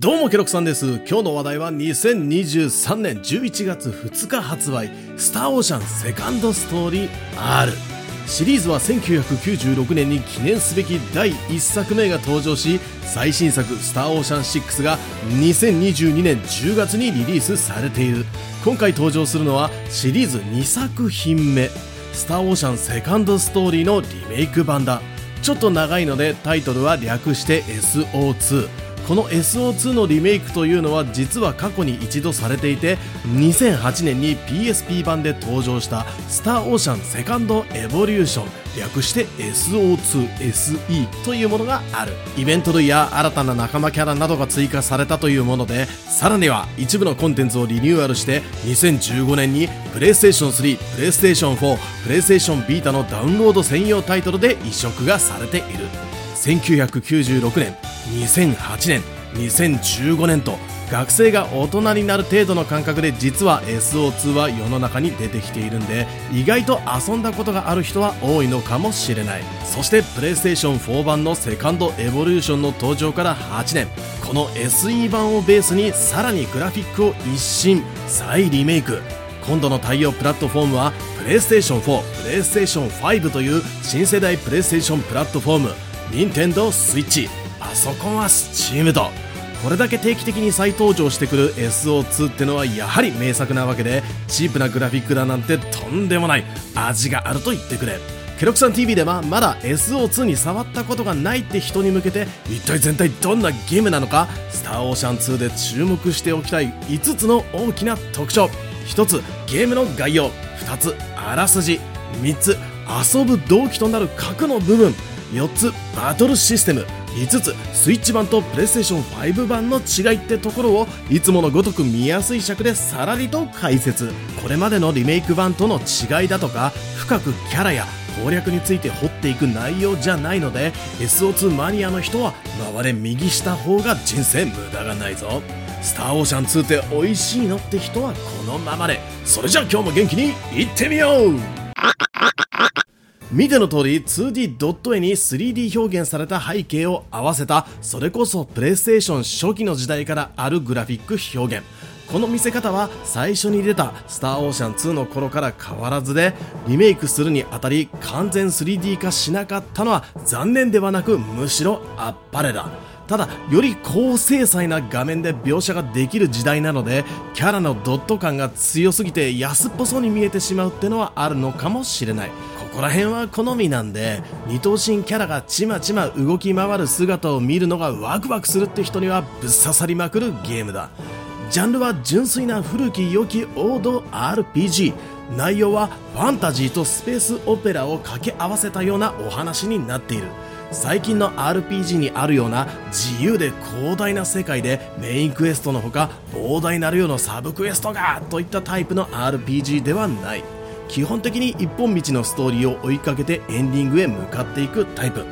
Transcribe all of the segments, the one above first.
どうもケロクさんです。今日の話題は2023年11月2日発売スターオーシャンセカンドストーリー R シリーズは1996年に記念すべき第1作目が登場し最新作「スターオーシャン6」が2022年10月にリリースされている。今回登場するのはシリーズ2作品目「スターオーシャンセカンドストーリー」のリメイク版だ。ちょっと長いのでタイトルは略して SO2 この SO2 のリメイクというのは実は過去に一度されていて2008年に PSP 版で登場したスターオーシャンセカンドエボリューション略して SO2SE というものがある。イベント類や新たな仲間キャラなどが追加されたというものでさらには一部のコンテンツをリニューアルして2015年に PlayStation 3、PlayStation 4、PlayStation Vita のダウンロード専用タイトルで移植がされている。1996年2008年2015年と学生が大人になる程度の感覚で実は SO2 は世の中に出てきているんで意外と遊んだことがある人は多いのかもしれない。そして PlayStation4 版のセカンドエボリューションの登場から8年。この SE 版をベースにさらにグラフィックを一新。再リメイク。今度の対応プラットフォームは PlayStation 4、PlayStation 5という新世代 PlayStation プラットフォーム。Nintendo Switch パソコンは Steam と。これだけ定期的に再登場してくる SO2 ってのはやはり名作なわけでチープなグラフィックだなんてとんでもない。味があると言ってくれ。ケロクさん TV ではまだ SO2 に触ったことがないって人に向けて一体全体どんなゲームなのかスターオーシャン2で注目しておきたい5つの大きな特徴。1つゲームの概要。2つあらすじ。3つ遊ぶ動機となる核の部分。4つバトルシステム。5つスイッチ版とプレイステーション5版の違いってところをいつものごとく見やすい尺でさらりと解説。これまでのリメイク版との違いだとか深くキャラや攻略について掘っていく内容じゃないので SO2 マニアの人は回れ右した方が人生無駄がないぞ。スターオーシャン2って美味しいのって人はこのままで。それじゃあ今日も元気にいってみよう見ての通り 2D ドット絵に 3D 表現された背景を合わせたそれこそプレイステーション初期の時代からあるグラフィック表現。この見せ方は最初に出たスターオーシャン2の頃から変わらずでリメイクするにあたり完全 3D 化しなかったのは残念ではなくむしろあっぱれだただより高精細な画面で描写ができる時代なのでキャラのドット感が強すぎて安っぽそうに見えてしまうってのはあるのかもしれない。ここら辺は好みなんで二頭身キャラがちまちま動き回る姿を見るのがワクワクするって人にはぶっ刺さりまくるゲームだ。ジャンルは純粋な古き良き王道 RPG 内容はファンタジーとスペースオペラを掛け合わせたようなお話になっている。最近の RPG にあるような自由で広大な世界でメインクエストのほか膨大な量のサブクエストがといったタイプの RPG ではない。基本的に一本道のストーリーを追いかけてエンディングへ向かっていくタイプ。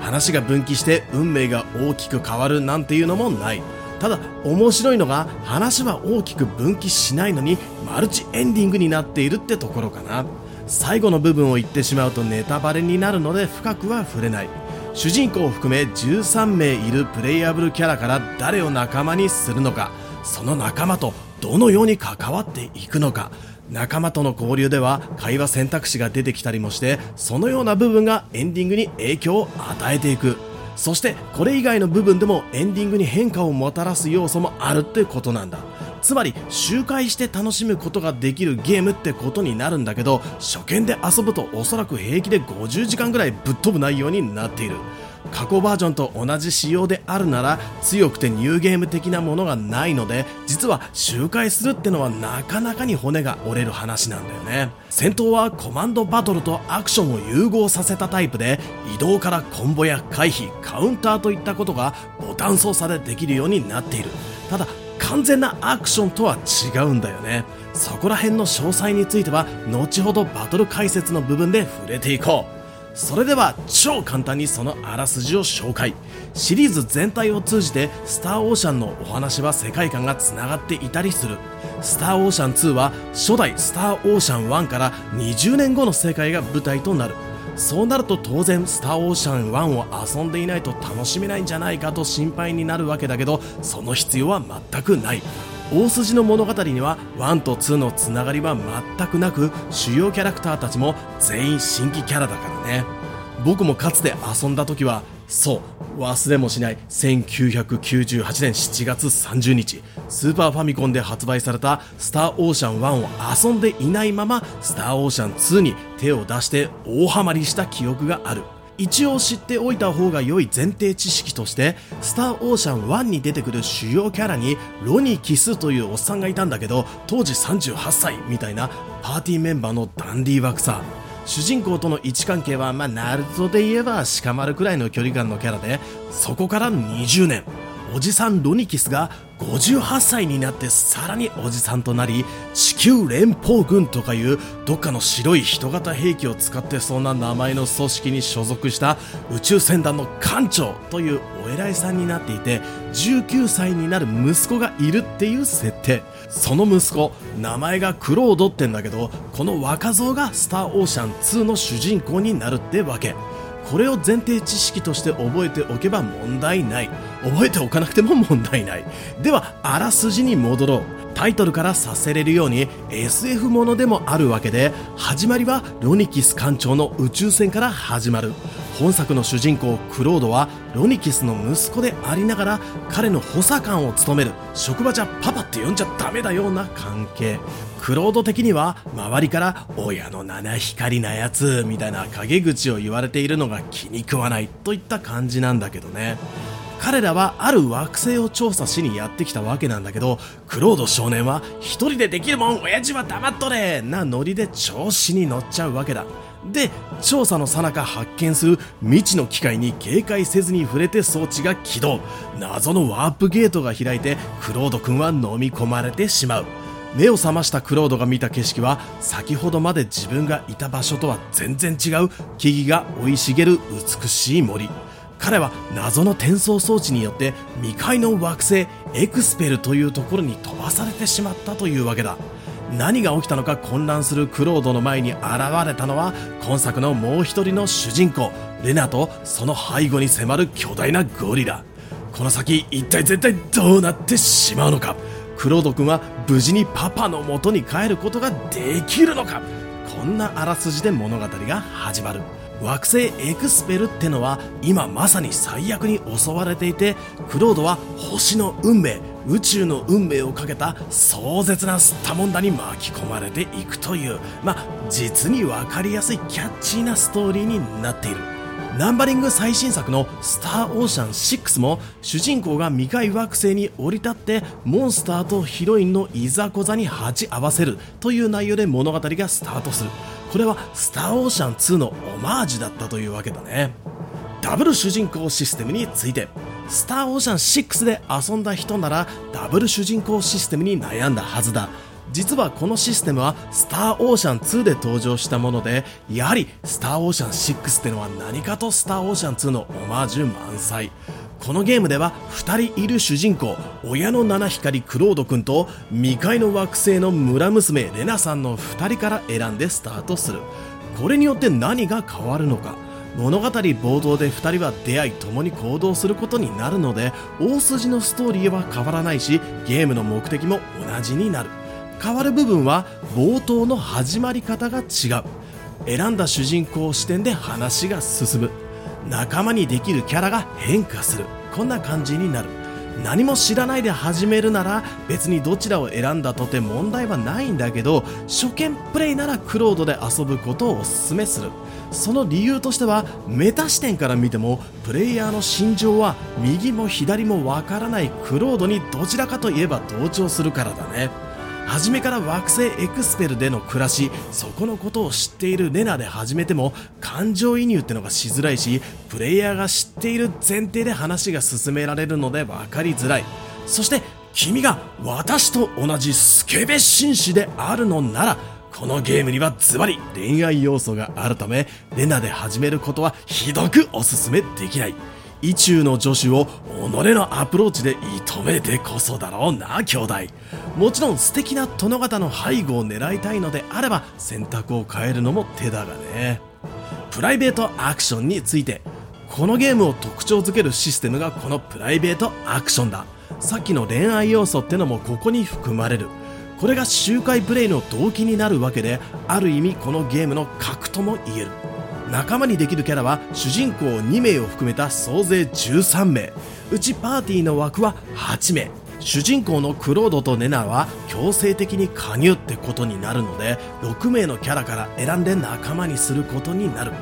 話が分岐して運命が大きく変わるなんていうのもない。ただ面白いのが話は大きく分岐しないのにマルチエンディングになっているってところかな。最後の部分を言ってしまうとネタバレになるので深くは触れない。主人公を含め13名いるプレイヤブルキャラから誰を仲間にするのかその仲間とどのように関わっていくのか仲間との交流では会話選択肢が出てきたりもしてそのような部分がエンディングに影響を与えていく。そしてこれ以外の部分でもエンディングに変化をもたらす要素もあるってことなんだ。つまり周回して楽しむことができるゲームってことになるんだけど初見で遊ぶとおそらく平気で50時間ぐらいぶっ飛ぶ内容になっている。過去バージョンと同じ仕様であるなら強くてニューゲーム的なものがないので実は周回するってのはなかなかに骨が折れる話なんだよね。戦闘はコマンドバトルとアクションを融合させたタイプで移動からコンボや回避カウンターといったことがボタン操作でできるようになっている。ただ完全なアクションとは違うんだよね。そこら辺の詳細については後ほどバトル解説の部分で触れていこう。それでは超簡単にそのあらすじを紹介。シリーズ全体を通じてスターオーシャンのお話は世界観がつながっていたりする。スターオーシャン2は初代スターオーシャン1から20年後の世界が舞台となる。そうなると当然スターオーシャン1を遊んでいないと楽しめないんじゃないかと心配になるわけだけどその必要は全くない。大筋の物語には1と2のつながりは全くなく主要キャラクターたちも全員新規キャラだからね。僕もかつて遊んだ時はそう忘れもしない1998年7月30日スーパーファミコンで発売されたスターオーシャン1を遊んでいないままスターオーシャン2に手を出して大ハマりした記憶がある。一応知っておいた方が良い前提知識としてスターオーシャン1に出てくる主要キャラにロニキスというおっさんがいたんだけど当時38歳みたいなパーティーメンバーのダンディー枠さ主人公との位置関係は、まあ、ナルトで言えば鹿丸くらいの距離感のキャラでそこから20年。おじさんロニキスが58歳になってさらにおじさんとなり地球連邦軍とかいうどっかの白い人型兵器を使ってそうな名前の組織に所属した宇宙船団の艦長というお偉いさんになっていて19歳になる息子がいるっていう設定。その息子名前がクロードってんだけどこの若造がスターオーシャン2の主人公になるってわけ。これを前提知識として覚えておけば問題ない。覚えておかなくても問題ない。ではあらすじに戻ろう。タイトルからさせれるように SF ものでもあるわけで始まりはロニキス艦長の宇宙船から始まる。本作の主人公クロードはロニキスの息子でありながら彼の補佐官を務める職場じゃパパって呼んじゃダメだような関係。クロード的には周りから親の七光なやつみたいな陰口を言われているのが気に食わないといった感じなんだけどね。彼らはある惑星を調査しにやってきたわけなんだけどクロード少年は一人でできるもん親父は黙っとれなノリで調子に乗っちゃうわけだ。で調査の最中発見する未知の機械に警戒せずに触れて装置が起動。謎のワープゲートが開いてクロード君は飲み込まれてしまう。目を覚ましたクロードが見た景色は先ほどまで自分がいた場所とは全然違う。木々が生い茂る美しい森。彼は謎の転送装置によって未開の惑星エクスペルというところに飛ばされてしまったというわけだ。何が起きたのか混乱するクロードの前に現れたのは今作のもう一人の主人公。レナとその背後に迫る巨大なゴリラ。この先一体絶対どうなってしまうのか。クロード君は無事にパパの元に帰ることができるのか？こんなあらすじで物語が始まる。惑星エクスペルってのは今まさに最悪に襲われていてクロードは星の運命宇宙の運命をかけた壮絶な吸ったもんだに巻き込まれていくというまあ実に分かりやすいキャッチーなストーリーになっている。ナンバリング最新作の「スター・オーシャン6」も主人公が未開惑星に降り立ってモンスターとヒロインのいざこざに鉢合わせるという内容で物語がスタートする。これは「スター・オーシャン2」のオマージュだったというわけだね。ダブル主人公システムについて。スター・オーシャン6で遊んだ人ならダブル主人公システムに悩んだはずだ。実はこのシステムはスターオーシャン2で登場したものでやはりスターオーシャン6ってのは何かとスターオーシャン2のオマージュ満載。このゲームでは2人いる主人公親の七光クロード君と未開の惑星の村娘レナさんの2人から選んでスタートする。これによって何が変わるのか。物語冒頭で2人は出会い共に行動することになるので大筋のストーリーは変わらないしゲームの目的も同じになる。変わる部分は冒頭の始まり方が違う。選んだ主人公視点で話が進む。仲間にできるキャラが変化する。こんな感じになる。何も知らないで始めるなら別にどちらを選んだとて問題はないんだけど初見プレイならクロードで遊ぶことをお勧めする。その理由としてはメタ視点から見てもプレイヤーの心情は右も左もわからないクロードにどちらかといえば同調するからだね。初めから惑星エクスペルでの暮らしそこのことを知っているレナで始めても感情移入ってのがしづらいしプレイヤーが知っている前提で話が進められるので分かりづらい。そして君が私と同じスケベ紳士であるのならこのゲームにはズバリ恋愛要素があるためレナで始めることはひどくおすすめできない。意中の女子を己のアプローチで射止めてこそだろうな兄弟。もちろん素敵な殿方の背後を狙いたいのであれば選択を変えるのも手だがね。プライベートアクションについてこのゲームを特徴づけるシステムがこのプライベートアクションだ。さっきの恋愛要素ってのもここに含まれる。これが周回プレイの動機になるわけである意味このゲームの核とも言える。仲間にできるキャラは主人公2名を含めた総勢13名。うちパーティーの枠は8名。主人公のクロードとネナは強制的に加入ってことになるので6名のキャラから選んで仲間にすることになる。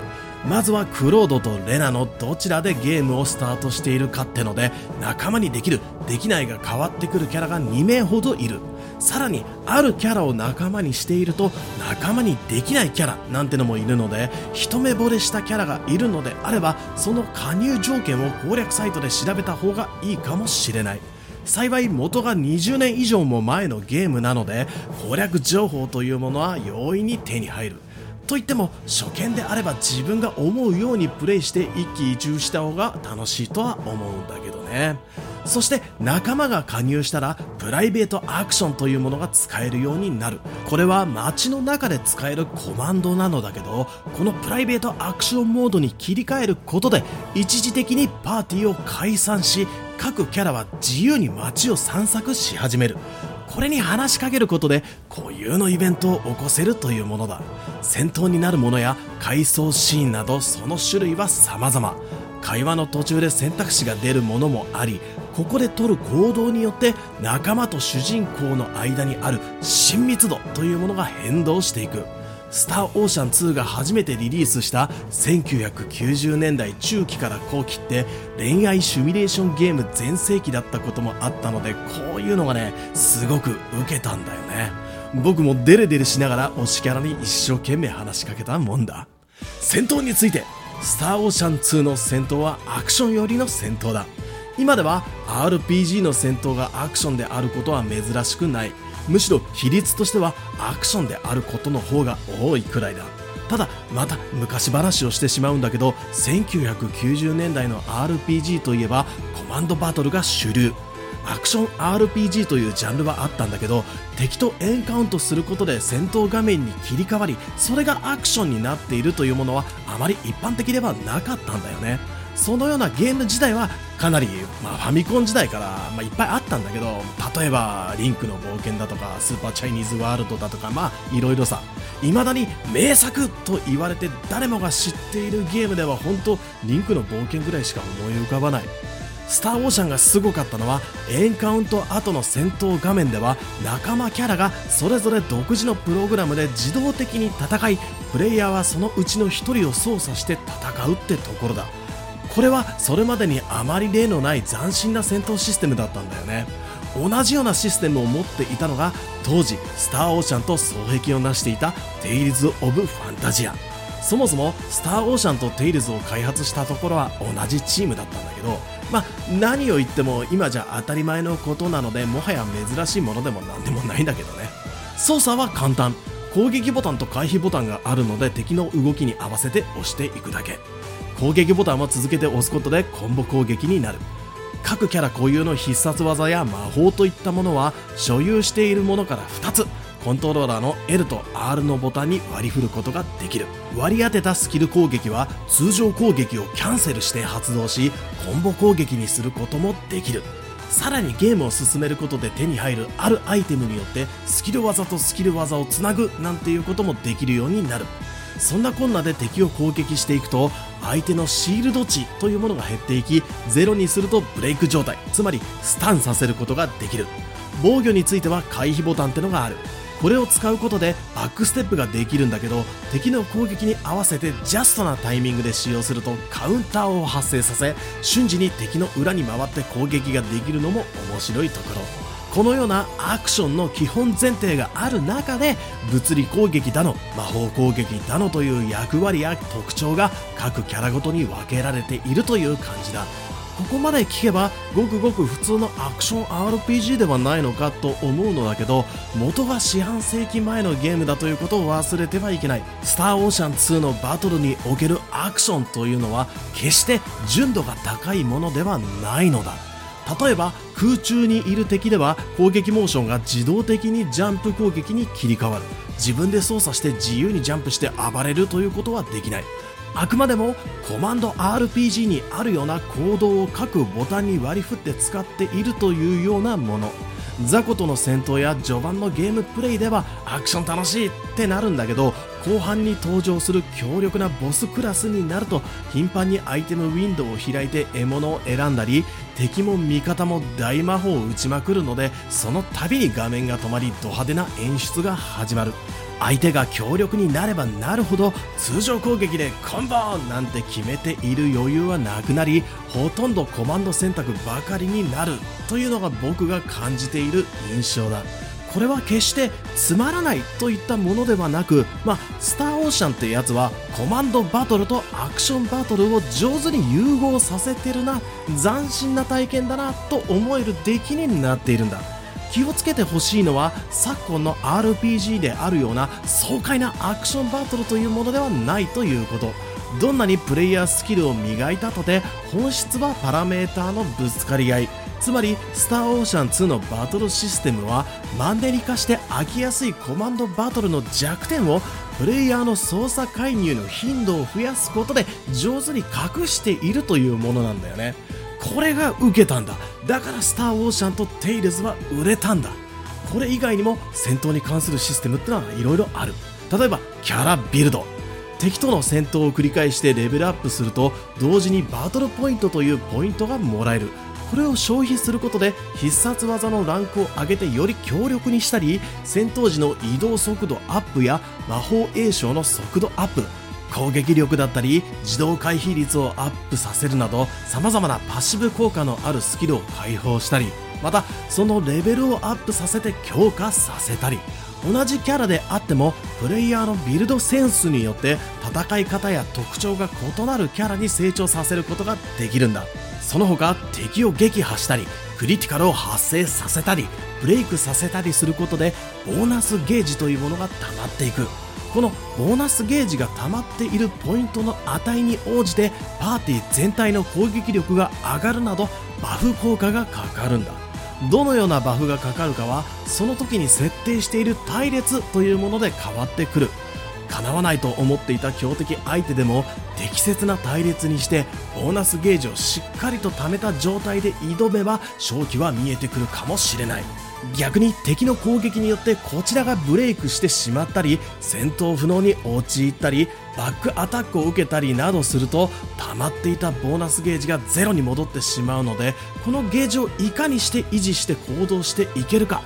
まずはクロードとレナのどちらでゲームをスタートしているかってので仲間にできるできないが変わってくるキャラが2名ほどいる。さらにあるキャラを仲間にしていると仲間にできないキャラなんてのもいるので一目惚れしたキャラがいるのであればその加入条件を攻略サイトで調べた方がいいかもしれない。幸い元が20年以上も前のゲームなので攻略情報というものは容易に手に入る。といっても初見であれば自分が思うようにプレイして一喜一憂した方が楽しいとは思うんだけどね。そして仲間が加入したらプライベートアクションというものが使えるようになる。これは街の中で使えるコマンドなのだけどこのプライベートアクションモードに切り替えることで一時的にパーティーを解散し各キャラは自由に街を散策し始める。これに話しかけることで固有のイベントを起こせるというものだ。戦闘になるものや回想シーンなどその種類は様々。会話の途中で選択肢が出るものもありここで取る行動によって仲間と主人公の間にある親密度というものが変動していく。スターオーシャン2が初めてリリースした1990年代中期から後期って恋愛シミュレーションゲーム全盛期だったこともあったのでこういうのがねすごく受けたんだよね。僕もデレデレしながら推しキャラに一生懸命話しかけたもんだ。戦闘についてスターオーシャン2の戦闘はアクション寄りの戦闘だ。今では RPG の戦闘がアクションであることは珍しくない。むしろ比率としてはアクションであることの方が多いくらいだ。ただまた昔話をしてしまうんだけど1990年代の RPG といえばコマンドバトルが主流。アクション RPG というジャンルはあったんだけど敵とエンカウントすることで戦闘画面に切り替わりそれがアクションになっているというものはあまり一般的ではなかったんだよね。そのようなゲーム自体はかなり、まあ、ファミコン時代から、まあ、いっぱいあったんだけど例えば「リンクの冒険」だとか「スーパーチャイニーズワールド」だとかまあいろいろさ未だに名作と言われて誰もが知っているゲームでは本当リンクの冒険ぐらいしか思い浮かばない。スターオーシャンがすごかったのはエンカウント後の戦闘画面では仲間キャラがそれぞれ独自のプログラムで自動的に戦いプレイヤーはそのうちの1人を操作して戦うってところだ。これはそれまでにあまり例のない斬新な戦闘システムだったんだよね。同じようなシステムを持っていたのが当時スターオーシャンと双璧を成していたテイルズ・オブ・ファンタジア。そもそもスターオーシャンとテイルズを開発したところは同じチームだったんだけどまあ何を言っても今じゃ当たり前のことなのでもはや珍しいものでも何でもないんだけどね。操作は簡単。攻撃ボタンと回避ボタンがあるので敵の動きに合わせて押していくだけ。攻撃ボタンを続けて押すことでコンボ攻撃になる。各キャラ固有の必殺技や魔法といったものは所有しているものから2つ。コントローラーの L と R のボタンに割り振ることができる。割り当てたスキル攻撃は通常攻撃をキャンセルして発動しコンボ攻撃にすることもできる。さらにゲームを進めることで手に入るあるアイテムによってスキル技とスキル技をつなぐなんていうこともできるようになる。そんなこんなで敵を攻撃していくと相手のシールド値というものが減っていきゼロにするとブレイク状態つまりスタンさせることができる。防御については回避ボタンってのがある。これを使うことでバックステップができるんだけど敵の攻撃に合わせてジャストなタイミングで使用するとカウンターを発生させ瞬時に敵の裏に回って攻撃ができるのも面白いところ。このようなアクションの基本前提がある中で物理攻撃だの魔法攻撃だのという役割や特徴が各キャラごとに分けられているという感じだ。ここまで聞けばごくごく普通のアクション RPG ではないのかと思うのだけど元が四半世紀前のゲームだということを忘れてはいけないスターオーシャン2のバトルにおけるアクションというのは決して純度が高いものではないのだ。例えば空中にいる敵では攻撃モーションが自動的にジャンプ攻撃に切り替わる。自分で操作して自由にジャンプして暴れるということはできない。あくまでもコマンド RPG にあるような行動を各ボタンに割り振って使っているというようなもの。雑魚との戦闘や序盤のゲームプレイではアクション楽しいってなるんだけど後半に登場する強力なボスクラスになると頻繁にアイテムウィンドウを開いて獲物を選んだり敵も味方も大魔法を打ちまくるのでその度に画面が止まりド派手な演出が始まる。相手が強力になればなるほど通常攻撃でコンボなんて決めている余裕はなくなりほとんどコマンド選択ばかりになるというのが僕が感じている印象だ。これは決してつまらないといったものではなく、まあ、スターオーシャンってやつはコマンドバトルとアクションバトルを上手に融合させてるな斬新な体験だなと思える出来になっているんだ。気をつけてほしいのは昨今の RPG であるような爽快なアクションバトルというものではないということ。どんなにプレイヤースキルを磨いたとて本質はパラメーターのぶつかり合い。つまりスターオーシャン2のバトルシステムはマンネリ化して飽きやすいコマンドバトルの弱点をプレイヤーの操作介入の頻度を増やすことで上手に隠しているというものなんだよね。これが受けたんだ。だからスターオーシャンとテイルズは売れたんだ。これ以外にも戦闘に関するシステムってのはいろいろある。例えばキャラビルド。敵との戦闘を繰り返してレベルアップすると同時にバトルポイントというポイントがもらえる。これを消費することで必殺技のランクを上げてより強力にしたり戦闘時の移動速度アップや魔法栄唱の速度アップ攻撃力だったり自動回避率をアップさせるなど様々なパッシブ効果のあるスキルを解放したりまたそのレベルをアップさせて強化させたり同じキャラであってもプレイヤーのビルドセンスによって戦い方や特徴が異なるキャラに成長させることができるんだ。その他敵を撃破したりクリティカルを発生させたりブレイクさせたりすることでボーナスゲージというものが溜まっていく。このボーナスゲージが溜まっているポイントの値に応じてパーティー全体の攻撃力が上がるなどバフ効果がかかるんだ。どのようなバフがかかるかはその時に設定している隊列というもので変わってくる。叶わないと思っていた強敵相手でも適切な隊列にしてボーナスゲージをしっかりと貯めた状態で挑めば勝機は見えてくるかもしれない。逆に敵の攻撃によってこちらがブレイクしてしまったり戦闘不能に陥ったりバックアタックを受けたりなどすると溜まっていたボーナスゲージがゼロに戻ってしまうのでこのゲージをいかにして維持して行動していけるか。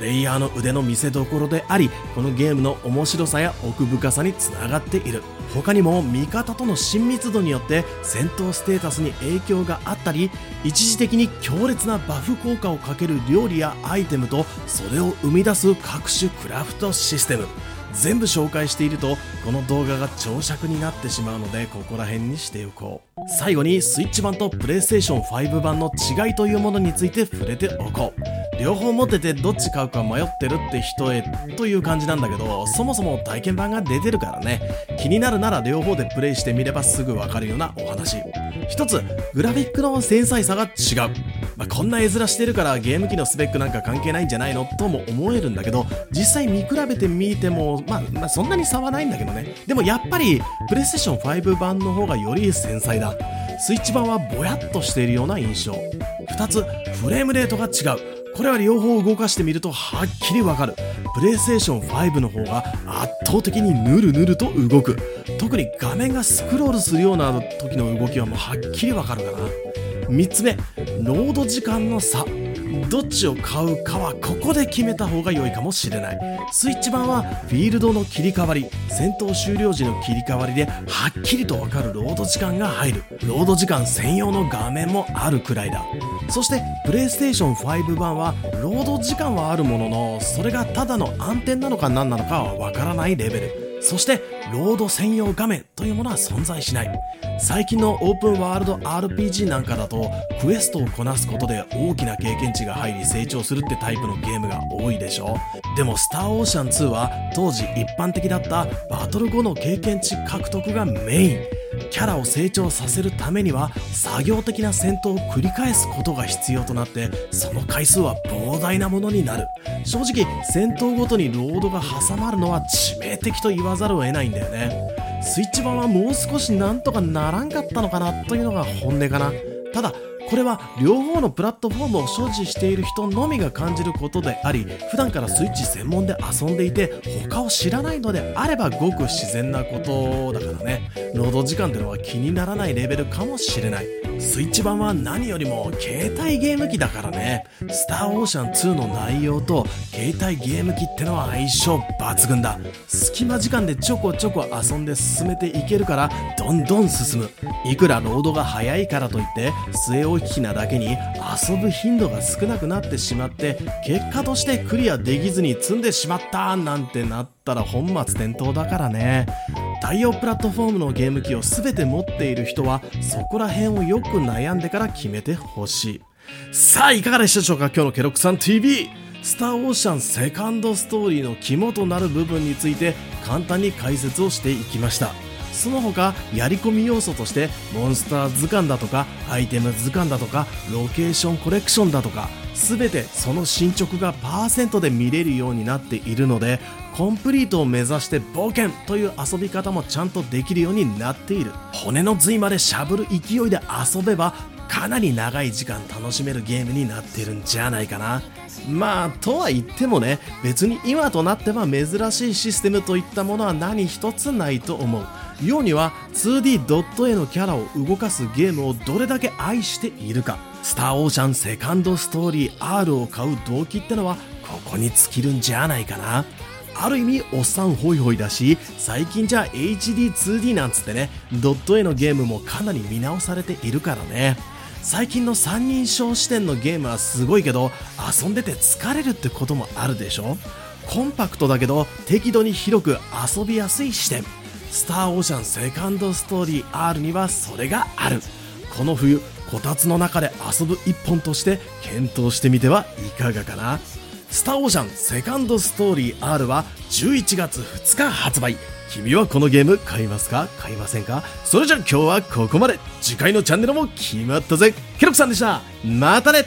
プレイヤーの腕の見せ所でありこのゲームの面白さや奥深さにつながっている。他にも味方との親密度によって戦闘ステータスに影響があったり一時的に強烈なバフ効果をかける料理やアイテムとそれを生み出す各種クラフトシステム。全部紹介しているとこの動画が長尺になってしまうのでここら辺にしておこう。最後にスイッチ版とプレイステーション5版の違いというものについて触れておこう。両方持っててどっち買うか迷ってるって人へという感じなんだけどそもそも体験版が出てるからね。気になるなら両方でプレイしてみればすぐわかるようなお話。一つグラフィックの繊細さが違う。まあ、こんな絵面してるからゲーム機のスペックなんか関係ないんじゃないのとも思えるんだけど実際見比べてみても、まあ、まあ、そんなに差はないんだけどね。でもやっぱりプレイステーション5版の方がより繊細だ。スイッチ版はぼやっとしているような印象。2つフレームレートが違う。これは両方動かしてみるとはっきりわかる。プレイステーション5の方が圧倒的にヌルヌルと動く。特に画面がスクロールするような時の動きはもうはっきりわかるかな。3つ目ロード時間の差。どっちを買うかはここで決めた方が良いかもしれない。スイッチ版はフィールドの切り替わり戦闘終了時の切り替わりではっきりとわかるロード時間が入る。ロード時間専用の画面もあるくらいだ。そしてプレイステーション5版はロード時間はあるもののそれがただの暗転なのか何なのかはわからないレベル。そしてロード専用画面というものは存在しない。最近のオープンワールド RPG なんかだとクエストをこなすことで大きな経験値が入り成長するってタイプのゲームが多いでしょ。でもスターオーシャン2は当時一般的だったバトル後の経験値獲得がメイン。キャラを成長させるためには作業的な戦闘を繰り返すことが必要となってその回数は膨大なものになる。正直戦闘ごとにロードが挟まるのは致命的と言わざるを得ないんだよね。スイッチ版はもう少しなんとかならんかったのかなというのが本音かな。ただこれは両方のプラットフォームを所持している人のみが感じることであり普段からスイッチ専門で遊んでいて他を知らないのであればごく自然なことだからね。ロード時間ってのは気にならないレベルかもしれない。スイッチ版は何よりも携帯ゲーム機だからね。スターオーシャン2の内容と携帯ゲーム機ってのは相性抜群だ。隙間時間でちょこちょこ遊んで進めていけるからどんどん進む。いくらロードが早いからといって据え置きなだけに遊ぶ頻度が少なくなってしまって結果としてクリアできずに積んでしまったなんてなったら本末転倒だからね。対応プラットフォームのゲーム機を全て持っている人はそこら辺をよく悩んでから決めてほしい。さあいかがでしたでしょうか今日のケロックさん TV スターオーシャンセカンドストーリーの肝となる部分について簡単に解説をしていきました。その他やり込み要素としてモンスター図鑑だとかアイテム図鑑だとかロケーションコレクションだとか全てその進捗がパーセントで見れるようになっているのでコンプリートを目指して冒険という遊び方もちゃんとできるようになっている。骨の髄までしゃぶる勢いで遊べばかなり長い時間楽しめるゲームになってるんじゃないかな。まあとは言ってもね別に今となっては珍しいシステムといったものは何一つないと思う。ようには 2D ドット絵のキャラを動かすゲームをどれだけ愛しているか。スターオーシャンセカンドストーリー R を買う動機ってのはここに尽きるんじゃないかな。ある意味おっさんホイホイだし最近じゃあ HD2D なんつってねドット絵のゲームもかなり見直されているからね。最近の三人称視点のゲームはすごいけど遊んでて疲れるってこともあるでしょ。コンパクトだけど適度に広く遊びやすい視点。スターオーシャンセカンドストーリー R にはそれがある。この冬こたつの中で遊ぶ一本として検討してみてはいかがかな。スターオーシャンセカンドストーリー R は11月2日発売。君はこのゲーム買いますか？買いませんか？それじゃ今日はここまで。次回のチャンネルも決まったぜ。ケロクさんでした。またね。